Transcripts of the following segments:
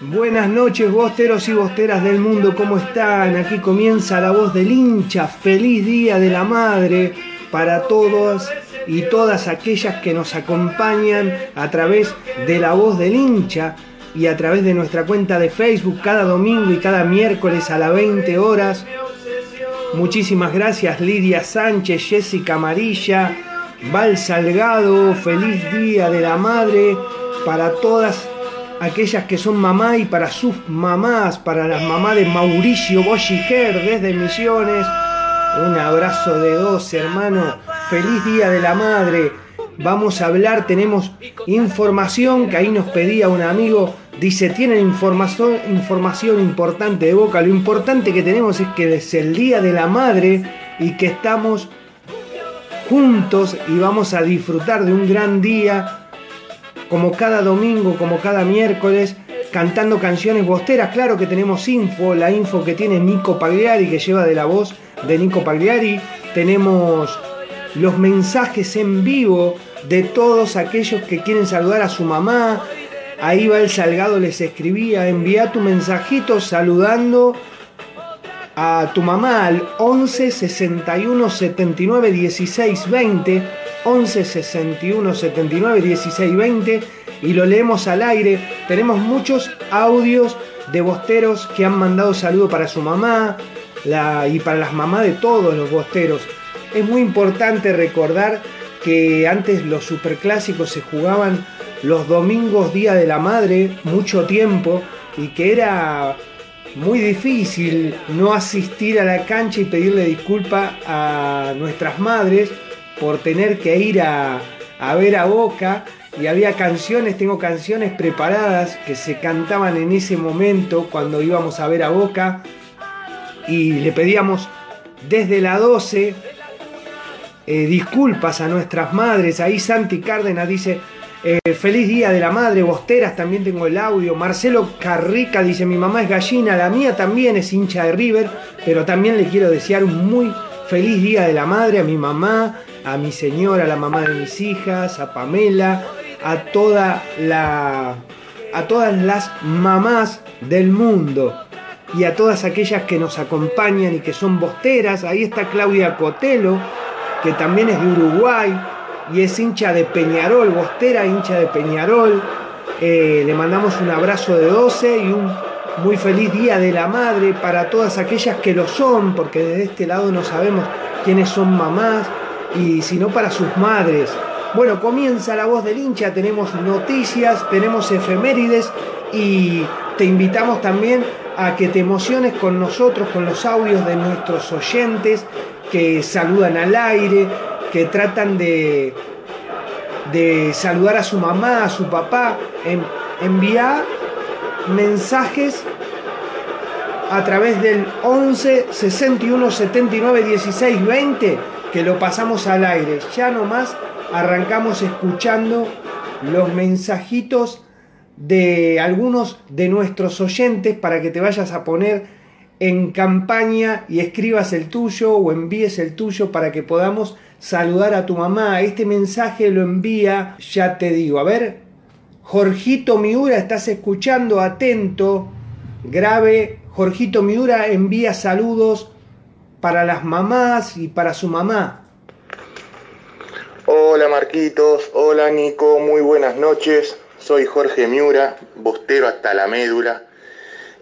Buenas noches, bosteros y bosteras del mundo, ¿cómo están? Aquí comienza la voz del hincha. Feliz Día de la Madre para todos y todas aquellas que nos acompañan a través de la voz del hincha y a través de nuestra cuenta de Facebook cada domingo y cada miércoles a las 20 horas. Muchísimas gracias Lidia Sánchez, Jessica Amarilla, Val Salgado, feliz Día de la Madre para todas aquellas que son mamá y para sus mamás, para las mamás de Mauricio Bolliger desde Misiones. Un abrazo de dos, hermano. Feliz Día de la Madre. Vamos a hablar, tenemos información que ahí nos pedía un amigo. Dice, tienen información, información importante de Boca. Lo importante que tenemos es que es el Día de la Madre y que estamos juntos y vamos a disfrutar de un gran día como cada domingo, como cada miércoles, cantando canciones bosteras. Claro que tenemos info, la info que tiene Nico Pagliari, que lleva de la voz de Nico Pagliari. Tenemos los mensajes en vivo de todos aquellos que quieren saludar a su mamá. Ahí va el Salgado, les escribía, envía tu mensajito saludando a tu mamá al 11 61 79 16 20 11 61 79 16 20 y lo leemos al aire. Tenemos muchos audios de bosteros que han mandado saludo para su mamá y para las mamás de todos los bosteros. Es muy importante recordar que antes los superclásicos se jugaban los domingos Día de la Madre mucho tiempo y que era muy difícil no asistir a la cancha y pedirle disculpa a nuestras madres por tener que ir a, a, ver a Boca. Y había canciones, tengo canciones preparadas que se cantaban en ese momento cuando íbamos a ver a Boca. Y le pedíamos desde la 12 eh, disculpas a nuestras madres. Ahí Santi Cárdenas dice, eh, feliz día de la madre, Bosteras también tengo el audio. Marcelo Carrica dice, mi mamá es gallina, la mía también es hincha de River, pero también le quiero desear un muy feliz día de la madre a mi mamá, a mi señora, a la mamá de mis hijas, a Pamela, a toda la a todas las mamás del mundo y a todas aquellas que nos acompañan y que son bosteras. Ahí está Claudia Cotelo, que también es de Uruguay y es hincha de Peñarol, bostera hincha de Peñarol. Eh, le mandamos un abrazo de 12 y un muy feliz Día de la Madre para todas aquellas que lo son, porque desde este lado no sabemos quiénes son mamás, y si no para sus madres. Bueno, comienza la voz del hincha, tenemos noticias, tenemos efemérides y te invitamos también a que te emociones con nosotros, con los audios de nuestros oyentes que saludan al aire, que tratan de, de saludar a su mamá, a su papá, en, enviar mensajes a través del 11 61 79 16 20 que lo pasamos al aire. Ya nomás arrancamos escuchando los mensajitos de algunos de nuestros oyentes para que te vayas a poner en campaña y escribas el tuyo o envíes el tuyo para que podamos saludar a tu mamá. Este mensaje lo envía, ya te digo, a ver, Jorgito Miura, estás escuchando, atento, grave. Jorgito Miura envía saludos para las mamás y para su mamá. Hola Marquitos, hola Nico, muy buenas noches. Soy Jorge Miura, bostero hasta la médula.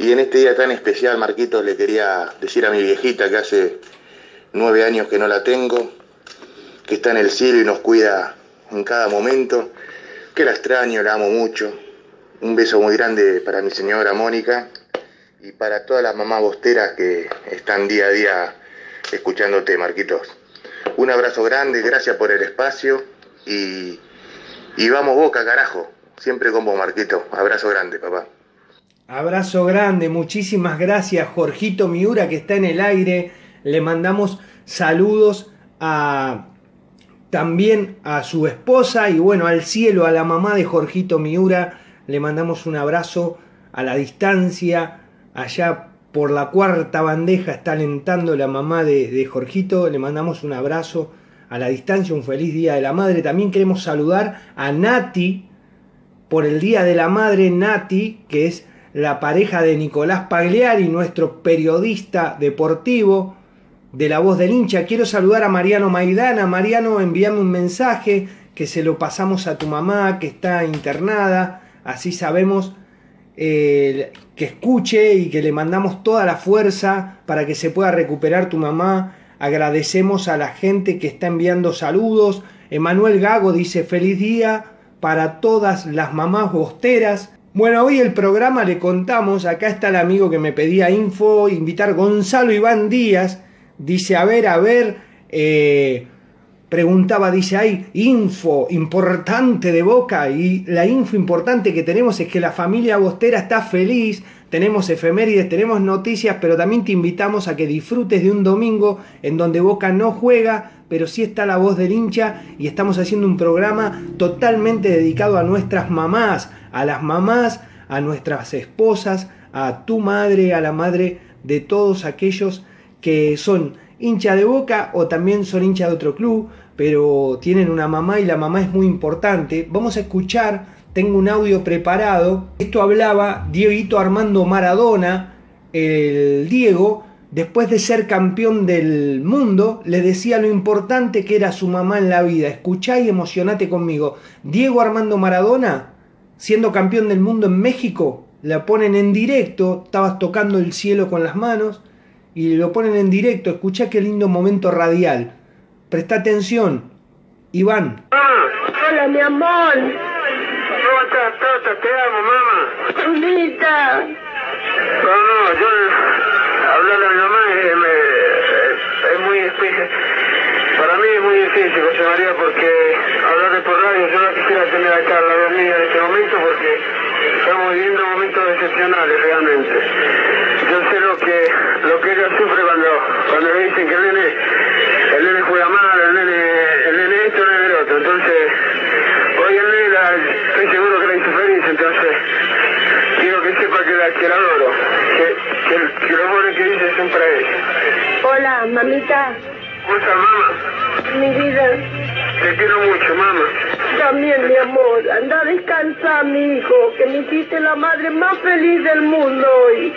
Y en este día tan especial, Marquitos, le quería decir a mi viejita que hace nueve años que no la tengo, que está en el cielo y nos cuida en cada momento, que la extraño, la amo mucho. Un beso muy grande para mi señora Mónica y para todas las mamás bosteras que están día a día escuchándote, Marquitos. Un abrazo grande, gracias por el espacio y, y vamos boca, carajo. Siempre con vos, Marquito. Abrazo grande, papá. Abrazo grande, muchísimas gracias, Jorgito Miura, que está en el aire. Le mandamos saludos a también a su esposa y bueno, al cielo, a la mamá de Jorgito Miura. Le mandamos un abrazo a la distancia, allá por la cuarta bandeja está alentando la mamá de, de, Jorgito, le mandamos un abrazo a la distancia, un feliz Día de la Madre. También queremos saludar a Nati por el Día de la Madre, Nati, que es la pareja de Nicolás Pagliari, nuestro periodista deportivo de La Voz del Hincha. Quiero saludar a Mariano Maidana. Mariano, envíame un mensaje que se lo pasamos a tu mamá que está internada, así sabemos eh, que escuche y que le mandamos toda la fuerza para que se pueda recuperar tu mamá. Agradecemos a la gente que está enviando saludos. Emanuel Gago dice feliz día para todas las mamás bosteras. Bueno, hoy el programa le contamos, acá está el amigo que me pedía info, invitar Gonzalo Iván Díaz, dice, a ver, a ver, eh, preguntaba, dice, hay info importante de Boca y la info importante que tenemos es que la familia Bostera está feliz, tenemos efemérides, tenemos noticias, pero también te invitamos a que disfrutes de un domingo en donde Boca no juega, pero sí está la voz del hincha y estamos haciendo un programa totalmente dedicado a nuestras mamás, a las mamás, a nuestras esposas, a tu madre, a la madre de todos aquellos que son hincha de boca o también son hincha de otro club, pero tienen una mamá y la mamá es muy importante. Vamos a escuchar, tengo un audio preparado. Esto hablaba Dieguito Armando Maradona, el Diego, después de ser campeón del mundo, le decía lo importante que era su mamá en la vida. Escuchá y emocionate conmigo. Diego Armando Maradona, siendo campeón del mundo en México, la ponen en directo, estabas tocando el cielo con las manos y lo ponen en directo. Escuchá qué lindo momento radial. Presta atención. Iván. Hola, mi amor. ¿Cómo estás, Tata? Te amo, mamá. Para mí es muy difícil, José María, porque hablar por radio, yo no quisiera tener acá la voz mía en este momento porque estamos viviendo momentos excepcionales realmente. Yo sé lo que lo que ella sufre cuando, cuando le dicen que el nene, el nene juega mal, el nene, el nene esto, el nene el otro. Entonces, hoy el nene la- estoy seguro que la hizo feliz, entonces quiero que sepa que la, que la adoro, que, que, que los que dice son para ella. Hola, mamita. ¿Cómo estás, mamá? Mi vida. Te quiero mucho, mamá. También, mi amor. Anda a descansar, mi hijo. Que me hiciste la madre más feliz del mundo hoy.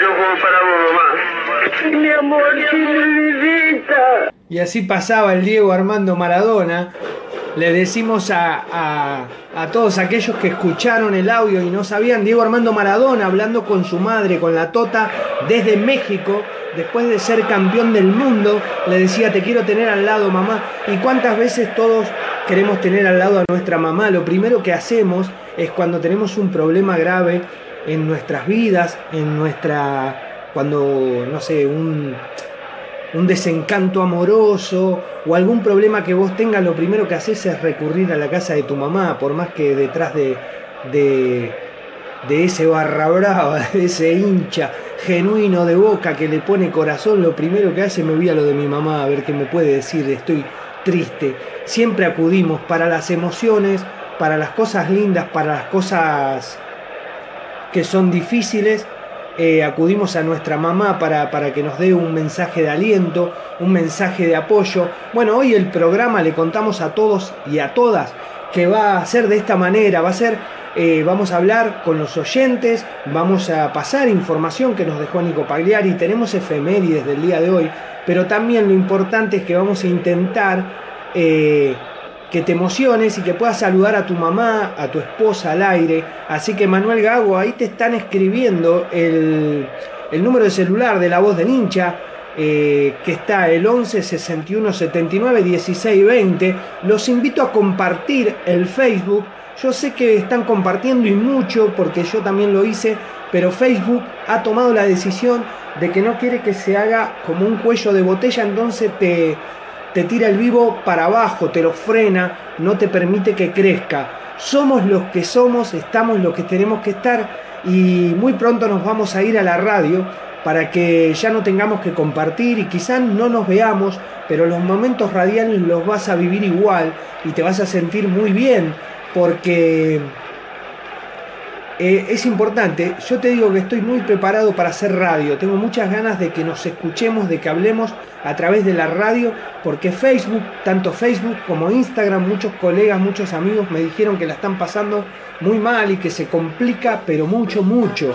Yo juego para vos, mamá. Sí, mi amor. Sí, mi vidita. Y así pasaba el Diego Armando Maradona. Le decimos a, a- a todos aquellos que escucharon el audio y no sabían, Diego Armando Maradona hablando con su madre, con la Tota, desde México, después de ser campeón del mundo, le decía, te quiero tener al lado, mamá. Y cuántas veces todos queremos tener al lado a nuestra mamá, lo primero que hacemos es cuando tenemos un problema grave en nuestras vidas, en nuestra, cuando, no sé, un, un desencanto amoroso o algún problema que vos tengas, lo primero que haces es recurrir a la casa de tu mamá, por más que detrás de, de, de ese barra brava, de ese hincha genuino de boca que le pone corazón, lo primero que hace me voy a lo de mi mamá a ver qué me puede decir, estoy triste. Siempre acudimos para las emociones, para las cosas lindas, para las cosas que son difíciles, eh, acudimos a nuestra mamá para, para, que nos dé un mensaje de aliento, un mensaje de apoyo. Bueno, hoy el programa le contamos a todos y a todas que va a ser de esta manera, va a ser, eh, vamos a hablar con los oyentes, vamos a pasar información que nos dejó Nico Pagliari, tenemos efemérides del día de hoy, pero también lo importante es que vamos a intentar eh, que te emociones y que puedas saludar a tu mamá, a tu esposa al aire. Así que Manuel Gago, ahí te están escribiendo el, el número de celular de la voz del hincha. Eh, que está el 11 61 79 16 20. Los invito a compartir el Facebook. Yo sé que están compartiendo y mucho porque yo también lo hice, pero Facebook ha tomado la decisión de que no quiere que se haga como un cuello de botella, entonces te, te tira el vivo para abajo, te lo frena, no te permite que crezca. Somos los que somos, estamos los que tenemos que estar y muy pronto nos vamos a ir a la radio para que ya no tengamos que compartir y quizás no nos veamos, pero los momentos radiales los vas a vivir igual y te vas a sentir muy bien porque eh, es importante. Yo te digo que estoy muy preparado para hacer radio. Tengo muchas ganas de que nos escuchemos, de que hablemos a través de la radio, porque Facebook, tanto Facebook como Instagram, muchos colegas, muchos amigos me dijeron que la están pasando muy mal y que se complica, pero mucho, mucho.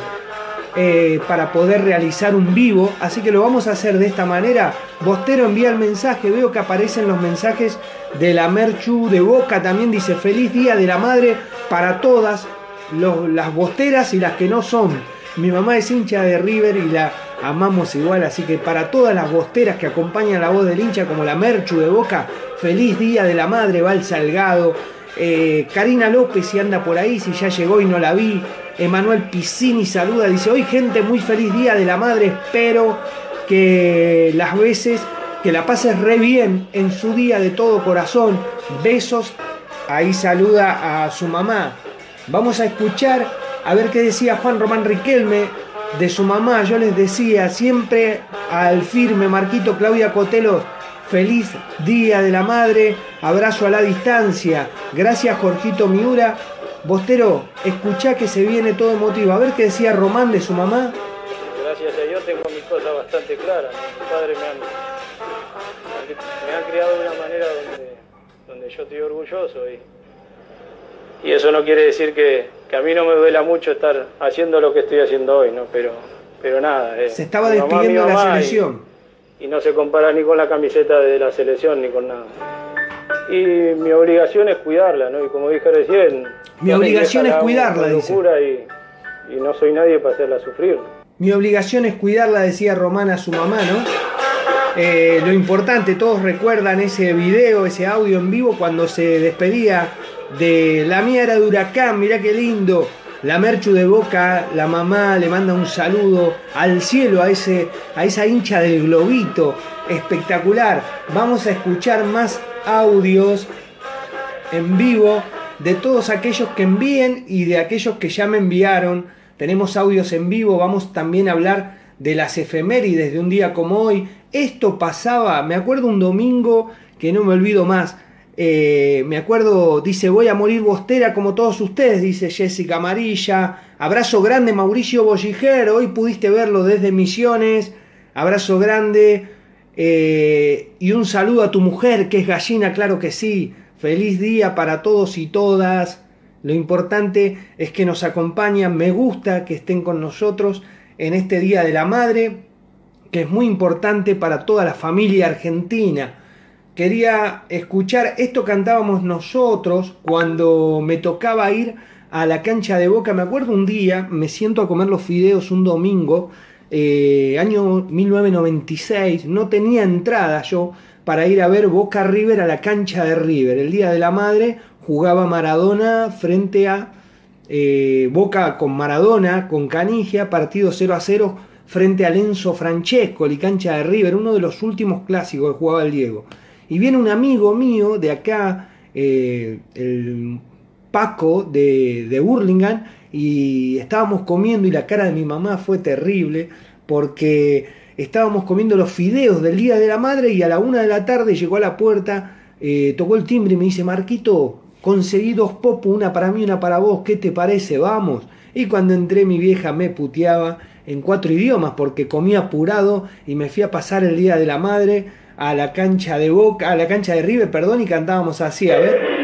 Eh, para poder realizar un vivo, así que lo vamos a hacer de esta manera. Bostero envía el mensaje, veo que aparecen los mensajes de la Merchu de Boca, también dice feliz día de la madre para todas, las bosteras y las que no son. Mi mamá es hincha de River y la amamos igual, así que para todas las bosteras que acompañan la voz del hincha, como la Merchu de Boca, feliz día de la madre, Val Salgado. Eh, Karina López, si anda por ahí, si ya llegó y no la vi. Emanuel Piscini saluda, dice, hoy gente, muy feliz día de la madre, espero que las veces que la pases re bien en su día de todo corazón. Besos, ahí saluda a su mamá. Vamos a escuchar a ver qué decía Juan Román Riquelme de su mamá. Yo les decía siempre al firme Marquito Claudia Cotelo, feliz día de la madre, abrazo a la distancia. Gracias Jorgito Miura. Bostero, escuchá que se viene todo emotivo. A ver qué decía Román de su mamá. Gracias a Dios tengo mis cosas bastante claras. Mi padre me han, me han criado de una manera donde, donde yo estoy orgulloso y, y eso no quiere decir que, que, a mí no me duela mucho estar haciendo lo que estoy haciendo hoy, ¿no? Pero, pero nada. Eh, se estaba despidiendo de la selección. Y, y no se compara ni con la camiseta de la selección ni con nada. Y mi obligación es cuidarla, ¿no? Y como dije recién, mi obligación es cuidarla, dice. Y, y, no soy nadie para hacerla sufrir. Mi obligación es cuidarla, decía Román a su mamá, ¿no? Eh, lo importante, todos recuerdan ese video, ese audio en vivo cuando se despedía de la mía era de huracán, mirá qué lindo. La Merchu de Boca, la mamá le manda un saludo al cielo a, ese, a esa hincha del globito. Espectacular. Vamos a escuchar más audios en vivo de todos aquellos que envíen y de aquellos que ya me enviaron. Tenemos audios en vivo, vamos también a hablar de las efemérides de un día como hoy. Esto pasaba, me acuerdo un domingo que no me olvido más. Eh, me acuerdo, dice, voy a morir bostera como todos ustedes, dice Jessica Amarilla. Abrazo grande, Mauricio Bolliger, hoy pudiste verlo desde Misiones. Abrazo grande. Eh, y un saludo a tu mujer, que es gallina, claro que sí. Feliz día para todos y todas. Lo importante es que nos acompañan. Me gusta que estén con nosotros en este Día de la Madre, que es muy importante para toda la familia argentina. Quería escuchar, esto cantábamos nosotros cuando me tocaba ir a la cancha de Boca. Me acuerdo un día, me siento a comer los fideos un domingo, eh, año 1996, no tenía entrada yo, para ir a ver Boca River a la cancha de River. El Día de la Madre jugaba Maradona frente a eh, Boca con Maradona, con Canigia, partido 0 a 0 frente a Lenzo Francesco, la cancha de River, uno de los últimos clásicos que jugaba el Diego. Y viene un amigo mío de acá, eh, el Paco de, de Burlingame, y estábamos comiendo y la cara de mi mamá fue terrible porque estábamos comiendo los fideos del Día de la Madre y a la una de la tarde llegó a la puerta, eh, tocó el timbre y me dice, Marquito, conseguí dos popos, una para mí, una para vos, ¿qué te parece? Vamos. Y cuando entré mi vieja me puteaba en cuatro idiomas porque comía apurado y me fui a pasar el Día de la Madre a la cancha de Boca, a la cancha de River, perdón, y cantábamos así, a ver.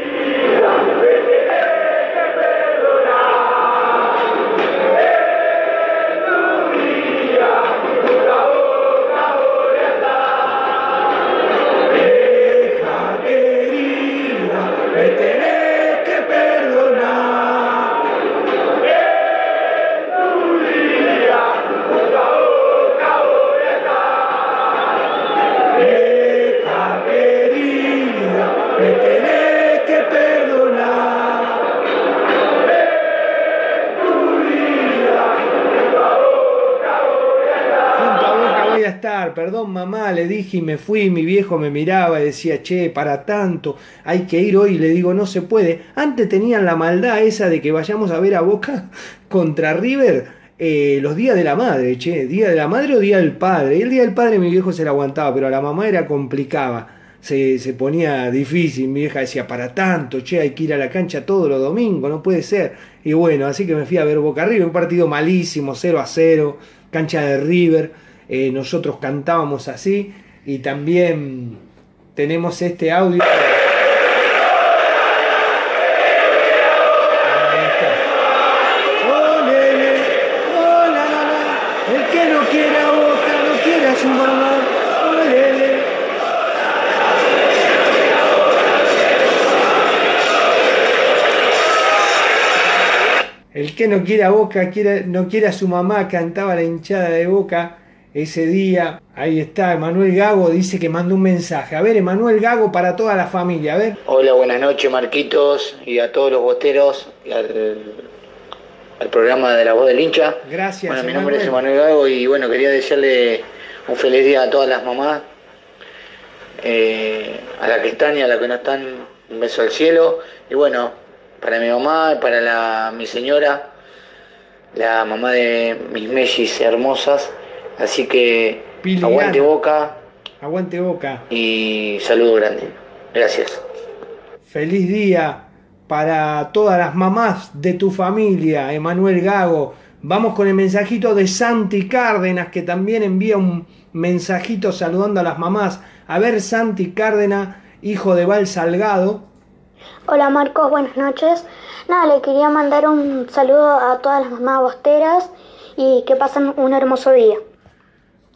Perdón mamá, le dije y me fui, mi viejo me miraba y decía, che, para tanto, hay que ir hoy, le digo, no se puede. Antes tenían la maldad esa de que vayamos a ver a Boca contra River eh, los días de la madre, che, día de la madre o día del padre. Y el día del padre mi viejo se la aguantaba, pero a la mamá era complicada. Se, se, ponía difícil, mi vieja decía, para tanto, che, hay que ir a la cancha todos los domingos, no puede ser. Y bueno, así que me fui a ver Boca River, un partido malísimo, 0 a 0, cancha de River eh, nosotros cantábamos así y también tenemos este audio. El que no quiere a Boca, no quiere a su mamá. El que no quiere a Boca, quiere, no quiere a su mamá, cantaba la hinchada de Boca ese día. Ahí está, Emanuel Gago dice que manda un mensaje. A ver, Emanuel Gago para toda la familia, a ver. Hola, buenas noches Marquitos y a todos los boteros y al, programa de la voz del hincha. Gracias. Bueno, mi nombre es Emanuel Gago y bueno, quería desearle un feliz día a todas las mamás, eh, a las que están y a las que no están, un beso al cielo. Y bueno, para mi mamá, para la, mi señora, la mamá de mis mellis hermosas, Así que aguante boca. Aguante boca. Y saludo grande. Gracias. Feliz día para todas las mamás de tu familia, Emanuel Gago. Vamos con el mensajito de Santi Cárdenas, que también envía un mensajito saludando a las mamás. A ver, Santi Cárdenas, hijo de Val Salgado. Hola Marcos, buenas noches. Nada, le quería mandar un saludo a todas las mamás bosteras y que pasen un hermoso día.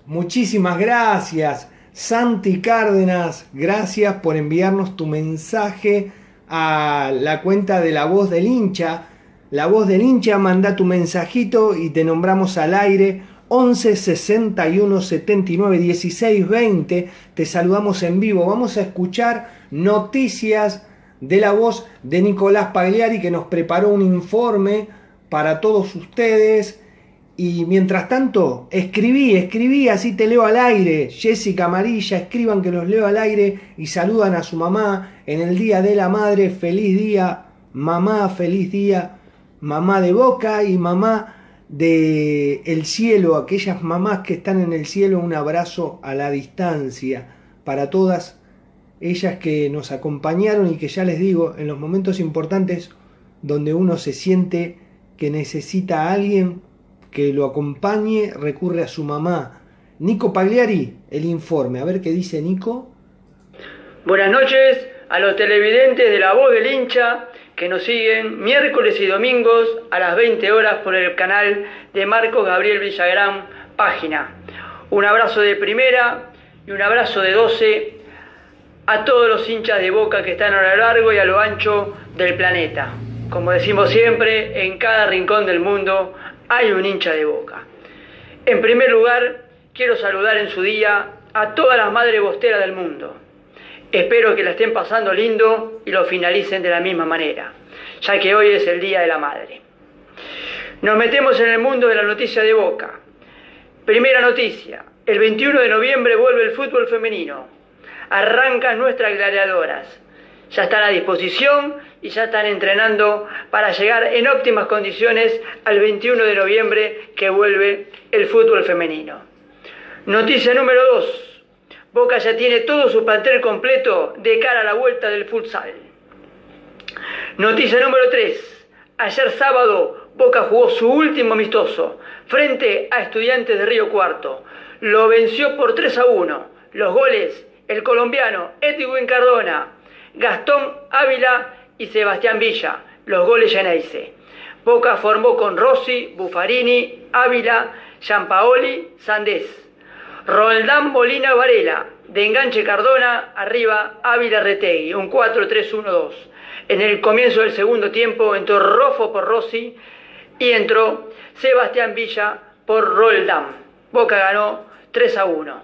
Muchísimas gracias, Santi Cárdenas. Gracias por enviarnos tu mensaje a la cuenta de la voz del hincha. La voz del hincha manda tu mensajito y te nombramos al aire 11 61 79 16 20. Te saludamos en vivo. Vamos a escuchar noticias de la voz de Nicolás Pagliari que nos preparó un informe para todos ustedes y mientras tanto, escribí, escribí, así te leo al aire. Jessica Amarilla, escriban que los leo al aire y saludan a su mamá en el Día de la Madre. Feliz día, mamá, feliz día, mamá de Boca y mamá de el cielo, aquellas mamás que están en el cielo, un abrazo a la distancia para todas ellas que nos acompañaron y que ya les digo, en los momentos importantes donde uno se siente que necesita a alguien, que lo acompañe recurre a su mamá. Nico Pagliari, el informe. A ver qué dice Nico. Buenas noches a los televidentes de La Voz del Hincha que nos siguen miércoles y domingos a las 20 horas por el canal de Marcos Gabriel Villagrán, página. Un abrazo de primera y un abrazo de 12 a todos los hinchas de boca que están a lo largo y a lo ancho del planeta. Como decimos siempre, en cada rincón del mundo hay un hincha de boca. En primer lugar, quiero saludar en su día a todas las madres bosteras del mundo. Espero que la estén pasando lindo y lo finalicen de la misma manera, ya que hoy es el Día de la Madre. Nos metemos en el mundo de la noticia de Boca. Primera noticia, el 21 de noviembre vuelve el fútbol femenino. Arrancan nuestras gladiadoras. Ya están a disposición y ya están entrenando para llegar en óptimas condiciones al 21 de noviembre que vuelve el fútbol femenino. Noticia número 2. Boca ya tiene todo su plantel completo de cara a la vuelta del futsal. Noticia número 3. Ayer sábado Boca jugó su último amistoso frente a Estudiantes de Río Cuarto. Lo venció por 3 a 1. Los goles, el colombiano Edwin Cardona, Gastón Ávila y Sebastián Villa. Los goles Geneise. Boca formó con Rossi, Buffarini, Ávila, Giampaoli, Sandés. Roldán Molina Varela, de enganche Cardona, arriba Ávila Retegui, un 4-3-1-2. En el comienzo del segundo tiempo entró Rofo por Rossi y entró Sebastián Villa por Roldán. Boca ganó 3 a 1.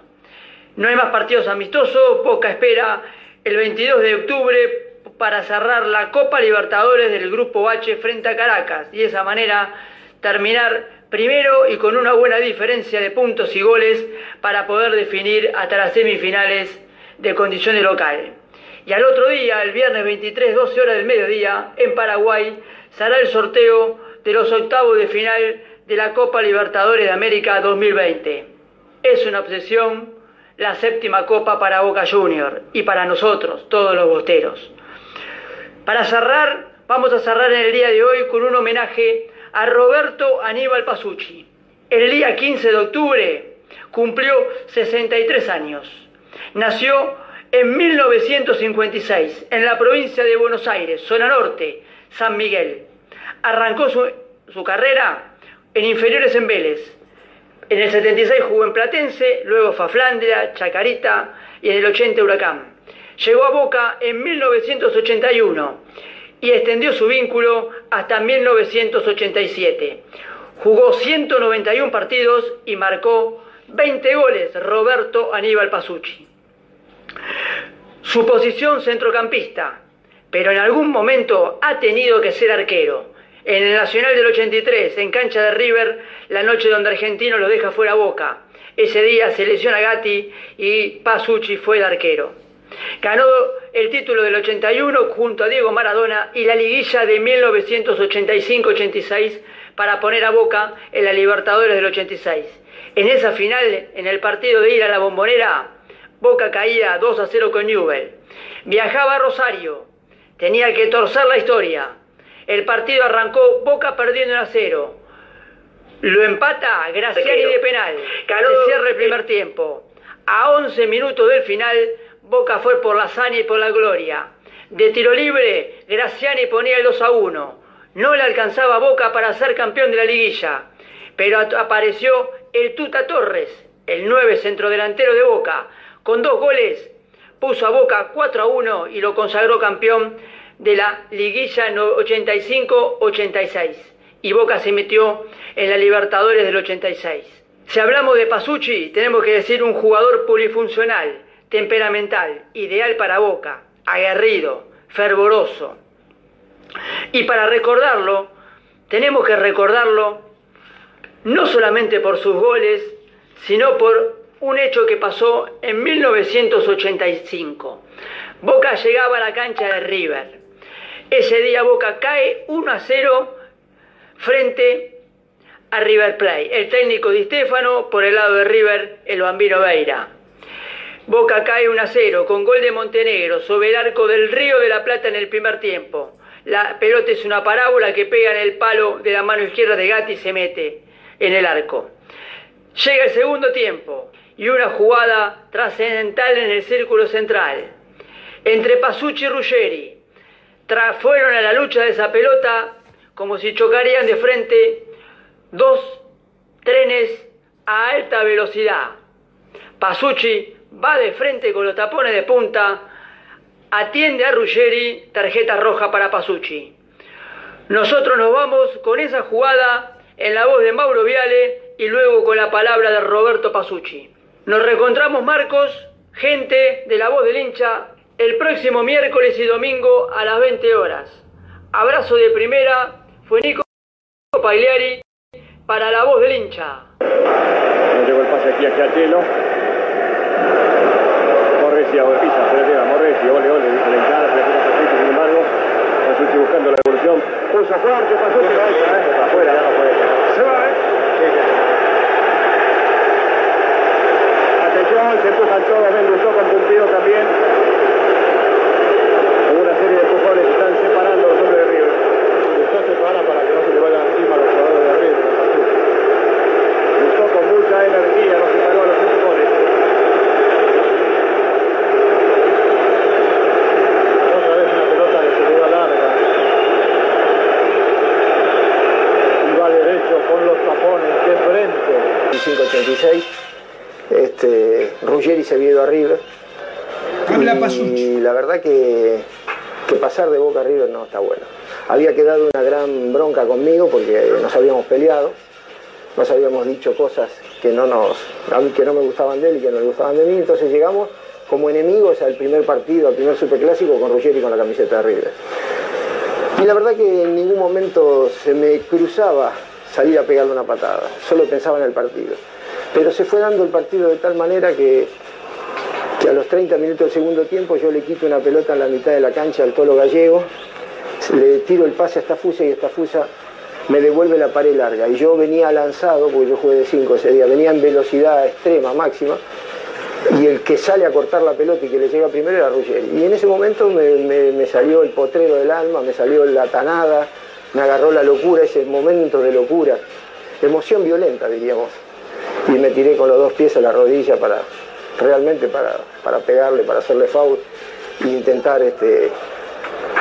No hay más partidos amistosos, Boca espera el 22 de octubre para cerrar la Copa Libertadores del Grupo H frente a Caracas y de esa manera terminar primero y con una buena diferencia de puntos y goles para poder definir hasta las semifinales de condición de local. Y al otro día, el viernes 23, 12 horas del mediodía, en Paraguay, será el sorteo de los octavos de final de la Copa Libertadores de América 2020. Es una obsesión la séptima copa para Boca Junior y para nosotros, todos los bosteros. Para cerrar, vamos a cerrar en el día de hoy con un homenaje a Roberto Aníbal Pasucci. El día 15 de octubre cumplió 63 años. Nació en 1956 en la provincia de Buenos Aires, zona norte, San Miguel. Arrancó su, su carrera en inferiores en Vélez. En el 76 jugó en Platense, luego fue a Flandria, Chacarita y en el 80 Huracán. Llegó a Boca en 1981 y extendió su vínculo hasta 1987. Jugó 191 partidos y marcó 20 goles Roberto Aníbal Pasucci. Su posición centrocampista, pero en algún momento ha tenido que ser arquero. En el Nacional del 83, en cancha de River, la noche donde Argentino lo deja fuera Boca. Ese día se lesiona Gatti y Pasucci fue el arquero. Ganó el título del 81 junto a Diego Maradona y la liguilla de 1985-86 para poner a Boca en la Libertadores del 86. En esa final, en el partido de ir a la bombonera, Boca caía 2 a 0 con Newell. Viajaba a Rosario, tenía que torcer la historia. El partido arrancó Boca perdiendo 1 a 0. Lo empata Graciani de penal. Se cierra el primer tiempo. A 11 minutos del final, Boca fue por la hazaña y por la gloria. De tiro libre, Graciani ponía el 2 a 1. No le alcanzaba Boca para ser campeón de la liguilla. Pero apareció el Tuta Torres, el 9 centrodelantero de Boca. Con dos goles puso a Boca 4 a 1 y lo consagró campeón de la liguilla 85-86. Y Boca se metió en la Libertadores del 86. Si hablamos de Pasucci, tenemos que decir un jugador polifuncional temperamental, ideal para Boca, aguerrido, fervoroso. Y para recordarlo, tenemos que recordarlo no solamente por sus goles, sino por un hecho que pasó en 1985. Boca llegaba a la cancha de River. Ese día Boca cae 1 a 0 frente a River Plate. El técnico Di Stefano, por el lado de River, el bambino Beira. Boca cae 1 a 0 con gol de Montenegro sobre el arco del Río de la Plata en el primer tiempo. La pelota es una parábola que pega en el palo de la mano izquierda de Gatti y se mete en el arco. Llega el segundo tiempo y una jugada trascendental en el círculo central. Entre Pasucci y Ruggeri. Fueron a la lucha de esa pelota como si chocarían de frente dos trenes a alta velocidad. Pasucci va de frente con los tapones de punta, atiende a Ruggeri, tarjeta roja para Pasucci. Nosotros nos vamos con esa jugada en la voz de Mauro Viale y luego con la palabra de Roberto Pasucci. Nos reencontramos, Marcos, gente de la voz del hincha, el próximo miércoles y domingo a las 20 horas. Abrazo de primera, fue Nico Pagliari para la voz del hincha. No llegó el pase aquí a Chachelo. Morresi a pisa, se le queda Morresi, ole, ole, dice la hinchada, se le Pasucci, sin embargo. Pasucci buscando la evolución. Puso fuerte, Pasucci, eh, afuera, ya no puede. Se va, ¿eh? Sí, sí. Atención, se empujan todos, ven, Luzó con Pumpido también. Para que no se le vayan encima los jugadores de Pasucci. Luzó con mucha energía, no se paró a los empujones. Otra vez una pelota de seguridad larga. Y va derecho con los tapones de frente. 586. Este, Ruggeri se había ido a River. Habla y la verdad que, que pasar de Boca a River no está bueno. Había quedado una gran bronca conmigo porque nos habíamos peleado, nos habíamos dicho cosas que no, nos, que no me gustaban de él y que no le gustaban de mí, entonces llegamos como enemigos al primer partido, al primer superclásico con Ruggeri con la camiseta de River. Y la verdad que en ningún momento se me cruzaba salir a pegarle una patada, solo pensaba en el partido. Pero se fue dando el partido de tal manera que, que a los 30 minutos del segundo tiempo yo le quito una pelota en la mitad de la cancha al Tolo Gallego, le tiro el pase a Estafusa y Estafusa me devuelve la pared larga. Y yo venía lanzado, porque yo jugué de 5 ese día, venía en velocidad extrema, máxima, y el que sale a cortar la pelota y que le llega primero era Ruggeri. Y en ese momento me, salió el potrero del alma, me salió la tanada, me agarró la locura, ese momento de locura, emoción violenta diríamos. Y me tiré con los dos pies a la rodilla para, realmente para, para pegarle, para hacerle foul e intentar, este,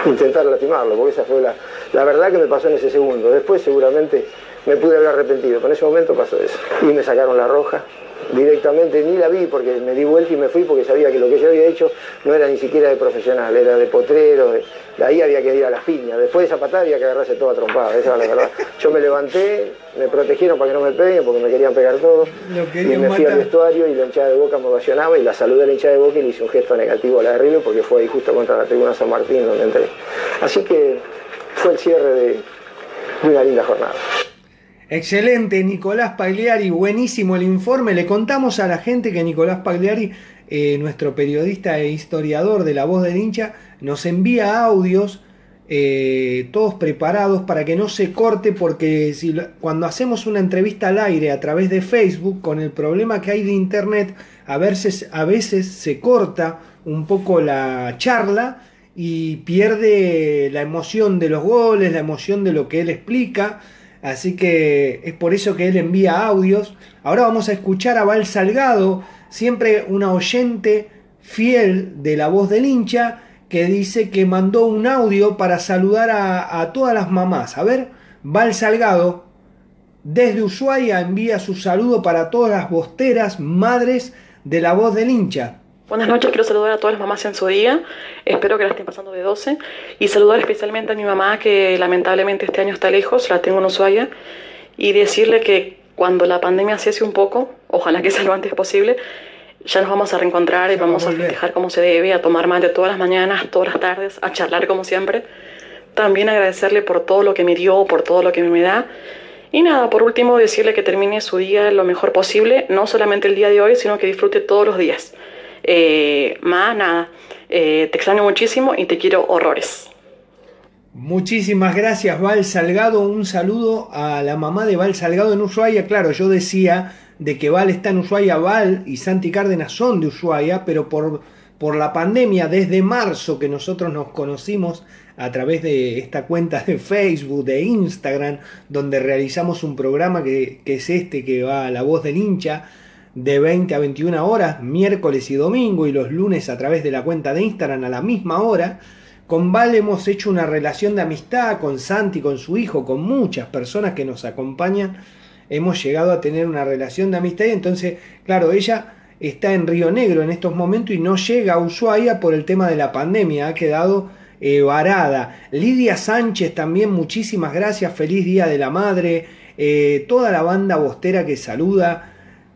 intentar lastimarlo, porque esa fue la, la verdad que me pasó en ese segundo. Después seguramente me pude haber arrepentido, pero en ese momento pasó eso. Y me sacaron la roja directamente, ni la vi porque me di vuelta y me fui porque sabía que lo que yo había hecho no era ni siquiera de profesional, era de potrero, de, de ahí había que ir a las piñas. Después de esa patada había que agarrarse toda trompada, esa es la verdad. Yo me levanté, me protegieron para que no me peguen porque me querían pegar todos. Lo Y me fui al vestuario y la hinchada de Boca me ovacionaba y la saludé a la hinchada de Boca y le hice un gesto negativo a la de River porque fue ahí justo contra la tribuna San Martín donde entré. Así que fue el cierre de, de una linda jornada. Excelente, Nicolás Pagliari, buenísimo el informe. Le contamos a la gente que Nicolás Pagliari, eh, nuestro periodista e historiador de La Voz del Hincha, nos envía audios eh, todos preparados para que no se corte, porque si cuando hacemos una entrevista al aire a través de Facebook, con el problema que hay de internet, a veces, a veces se corta un poco la charla y pierde la emoción de los goles, la emoción de lo que él explica. Así que es por eso que él envía audios. Ahora vamos a escuchar a Val Salgado, siempre una oyente fiel de la voz del hincha, que dice que mandó un audio para saludar a, a todas las mamás. A ver, Val Salgado, desde Ushuaia, envía su saludo para todas las bosteras madres de la voz del hincha. Buenas noches, quiero saludar a todas las mamás en su día, espero que la estén pasando de 12 y saludar especialmente a mi mamá que lamentablemente este año está lejos, la tengo en Ushuaia y decirle que cuando la pandemia cese un poco, ojalá que sea lo antes posible, ya nos vamos a reencontrar y vamos a festejar como se debe, a tomar mate todas las mañanas, todas las tardes, a charlar como siempre. También agradecerle por todo lo que me dio, por todo lo que me da. Y nada, por último decirle que termine su día lo mejor posible, no solamente el día de hoy, sino que disfrute todos los días. Eh, más nada, eh, te extraño muchísimo y te quiero horrores. Muchísimas gracias, Val Salgado. Un saludo a la mamá de Val Salgado en Ushuaia. Claro, yo decía de que Val está en Ushuaia, Val y Santi Cárdenas son de Ushuaia, pero por, por la pandemia, desde marzo que nosotros nos conocimos a través de esta cuenta de Facebook, de Instagram, donde realizamos un programa que, que es este, que va a la voz del hincha, de 20 a 21 horas, miércoles y domingo, y los lunes a través de la cuenta de Instagram a la misma hora. Con Val hemos hecho una relación de amistad, con Santi, con su hijo, con muchas personas que nos acompañan. Hemos llegado a tener una relación de amistad y entonces, claro, ella está en Río Negro en estos momentos y no llega a Ushuaia por el tema de la pandemia, ha quedado eh, varada. Lidia Sánchez también, muchísimas gracias, feliz Día de la Madre, eh, toda la banda bostera que saluda,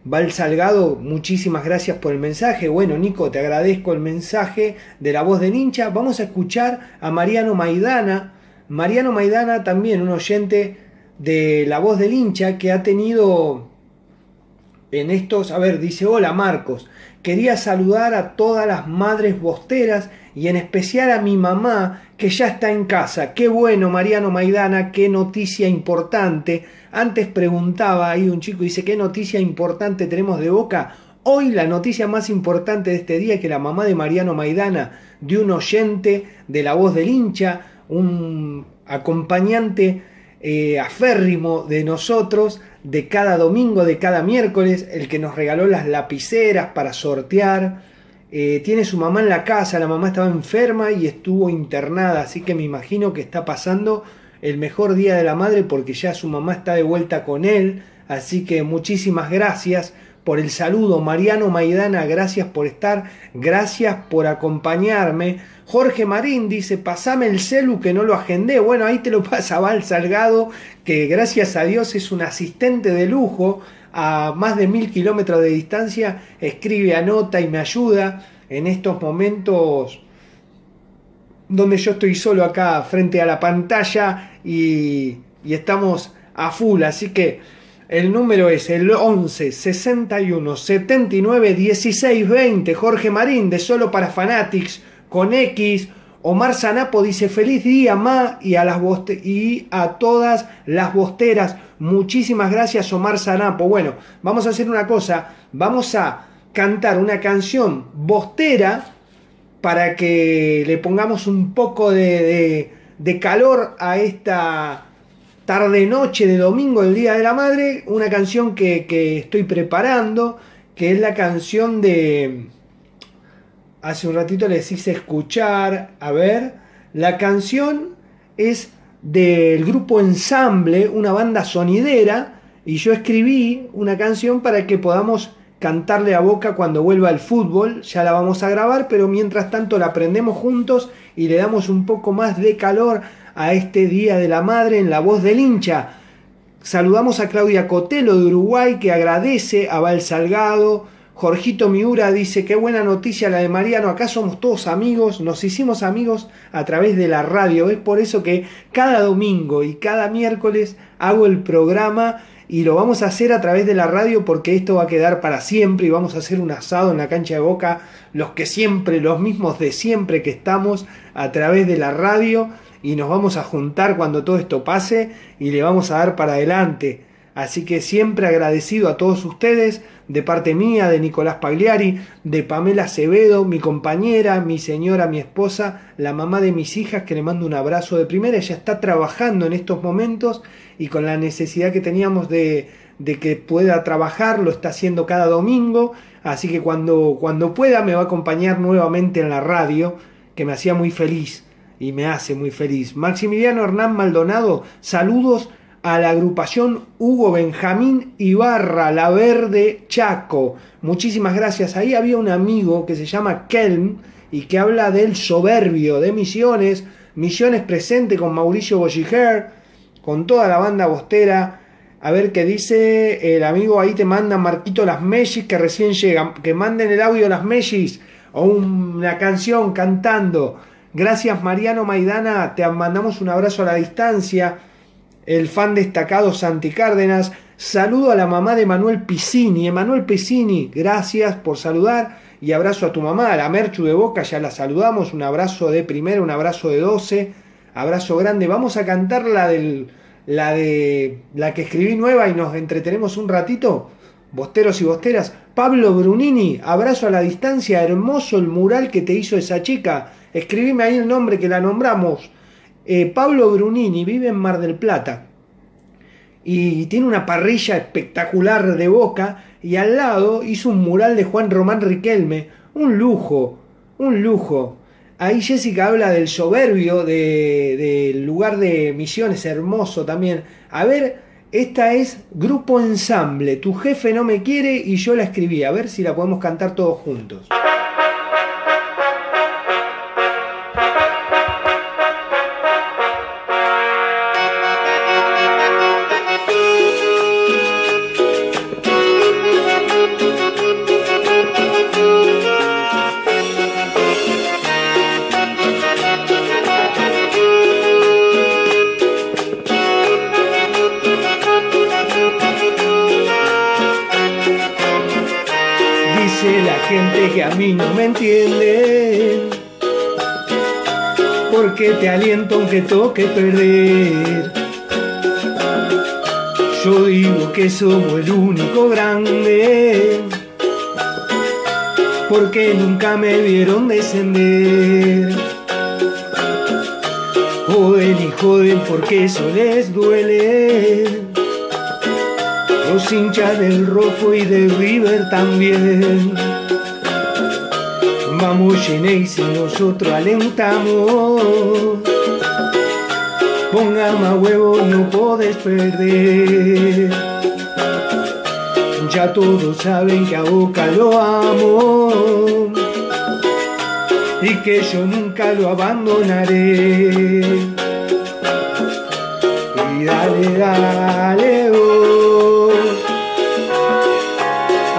Val Salgado, muchísimas gracias por el mensaje. Bueno, Nico, te agradezco el mensaje de la voz del hincha. Vamos a escuchar a Mariano Maidana. Mariano Maidana también, un oyente de la voz del hincha que ha tenido en estos, a ver, dice, hola Marcos, quería saludar a todas las madres bosteras y en especial a mi mamá que ya está en casa. Qué bueno, Mariano Maidana, qué noticia importante. Antes preguntaba ahí un chico, dice, ¿qué noticia importante tenemos de boca? Hoy la noticia más importante de este día es que la mamá de Mariano Maidana, de un oyente de la voz del hincha, un acompañante eh, aférrimo de nosotros, de cada domingo, de cada miércoles, el que nos regaló las lapiceras para sortear. Eh, tiene su mamá en la casa, la mamá estaba enferma y estuvo internada, así que me imagino que está pasando el mejor día de la madre porque ya su mamá está de vuelta con él. Así que muchísimas gracias por el saludo. Mariano Maidana, gracias por estar, gracias por acompañarme. Jorge Marín dice, pasame el celu que no lo agendé. Bueno, ahí te lo pasa Val Salgado, que gracias a Dios es un asistente de lujo a más de mil kilómetros de distancia, escribe, anota y me ayuda en estos momentos donde yo estoy solo acá frente a la pantalla y, y estamos a full. Así que el número es el 11 61 79 16 20. Jorge Marín de Solo para Fanatics con X. Omar Sanapo dice feliz día Ma y a, las y a todas las bosteras. Muchísimas gracias Omar Sanapo. Bueno, vamos a hacer una cosa. Vamos a cantar una canción bostera para que le pongamos un poco de, de, de calor a esta tarde-noche de domingo, el Día de la Madre, una canción que, que, estoy preparando, que es la canción de... Hace un ratito les hice escuchar, a ver, la canción es del grupo Ensamble, una banda sonidera, y yo escribí una canción para que podamos cantarle a Boca cuando vuelva el fútbol, ya la vamos a grabar, pero mientras tanto la aprendemos juntos y le damos un poco más de calor a este Día de la Madre en la voz del hincha. Saludamos a Claudia Cotelo de Uruguay que agradece a Val Salgado. Jorgito Miura dice, qué buena noticia la de Mariano, acá somos todos amigos, nos hicimos amigos a través de la radio, es por eso que cada domingo y cada miércoles hago el programa y lo vamos a hacer a través de la radio porque esto va a quedar para siempre y vamos a hacer un asado en la cancha de boca, los que siempre, los mismos de siempre que estamos a través de la radio y nos vamos a juntar cuando todo esto pase y le vamos a dar para adelante. Así que siempre agradecido a todos ustedes, de parte mía, de Nicolás Pagliari, de Pamela Acevedo, mi compañera, mi señora, mi esposa, la mamá de mis hijas, que le mando un abrazo de primera. Ella está trabajando en estos momentos y con la necesidad que teníamos de, de que pueda trabajar, lo está haciendo cada domingo. Así que cuando, cuando pueda me va a acompañar nuevamente en la radio, que me hacía muy feliz y me hace muy feliz. Maximiliano Hernán Maldonado, saludos a la agrupación Hugo Benjamín Ibarra, La Verde Chaco. Muchísimas gracias. Ahí había un amigo que se llama Kelm y que habla del soberbio de Misiones. Misiones presente con Mauricio Bolliger, con toda la banda bostera. A ver qué dice el amigo ahí te manda Marquito Las Mellis que recién llegan. Que manden el audio Las Mellis o una canción cantando. Gracias Mariano Maidana, te mandamos un abrazo a la distancia. El fan destacado Santi Cárdenas. Saludo a la mamá de Manuel Piscini. Emanuel Piscini, gracias por saludar. Y abrazo a tu mamá, a la Merchu de Boca, ya la saludamos. Un abrazo de primero, un abrazo de doce. Abrazo grande. Vamos a cantar la del. La de. La que escribí nueva y nos entretenemos un ratito. Bosteros y bosteras. Pablo Brunini, abrazo a la distancia. Hermoso el mural que te hizo esa chica. Escribime ahí el nombre que la nombramos. Eh, Pablo Brunini vive en Mar del Plata y tiene una parrilla espectacular de boca y al lado hizo un mural de Juan Román Riquelme. Un lujo, un lujo. Ahí Jessica habla del soberbio del de lugar de misiones, hermoso también. A ver, esta es Grupo Ensamble. Tu jefe no me quiere y yo la escribí. A ver si la podemos cantar todos juntos. Mí no me entiende. Porque te aliento aunque toque perder. Yo digo que somos el único grande. Porque nunca me vieron descender. Joden y joden porque eso les duele. Los hinchas del rojo y de River también. Vamos Geneis y nosotros alentamos. Ponga más huevo, no podés perder. Ya todos saben que a Boca lo amo y que yo nunca lo abandonaré. Y dale, dale,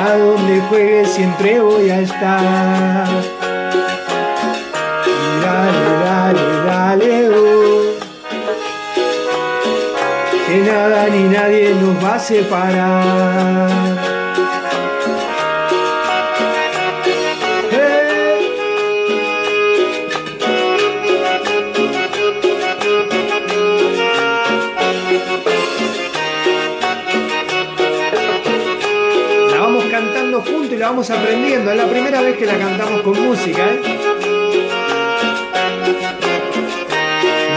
a donde juegue siempre voy a estar. Separar. La vamos cantando juntos y la vamos aprendiendo. Es la primera vez que la cantamos con música. ¿eh?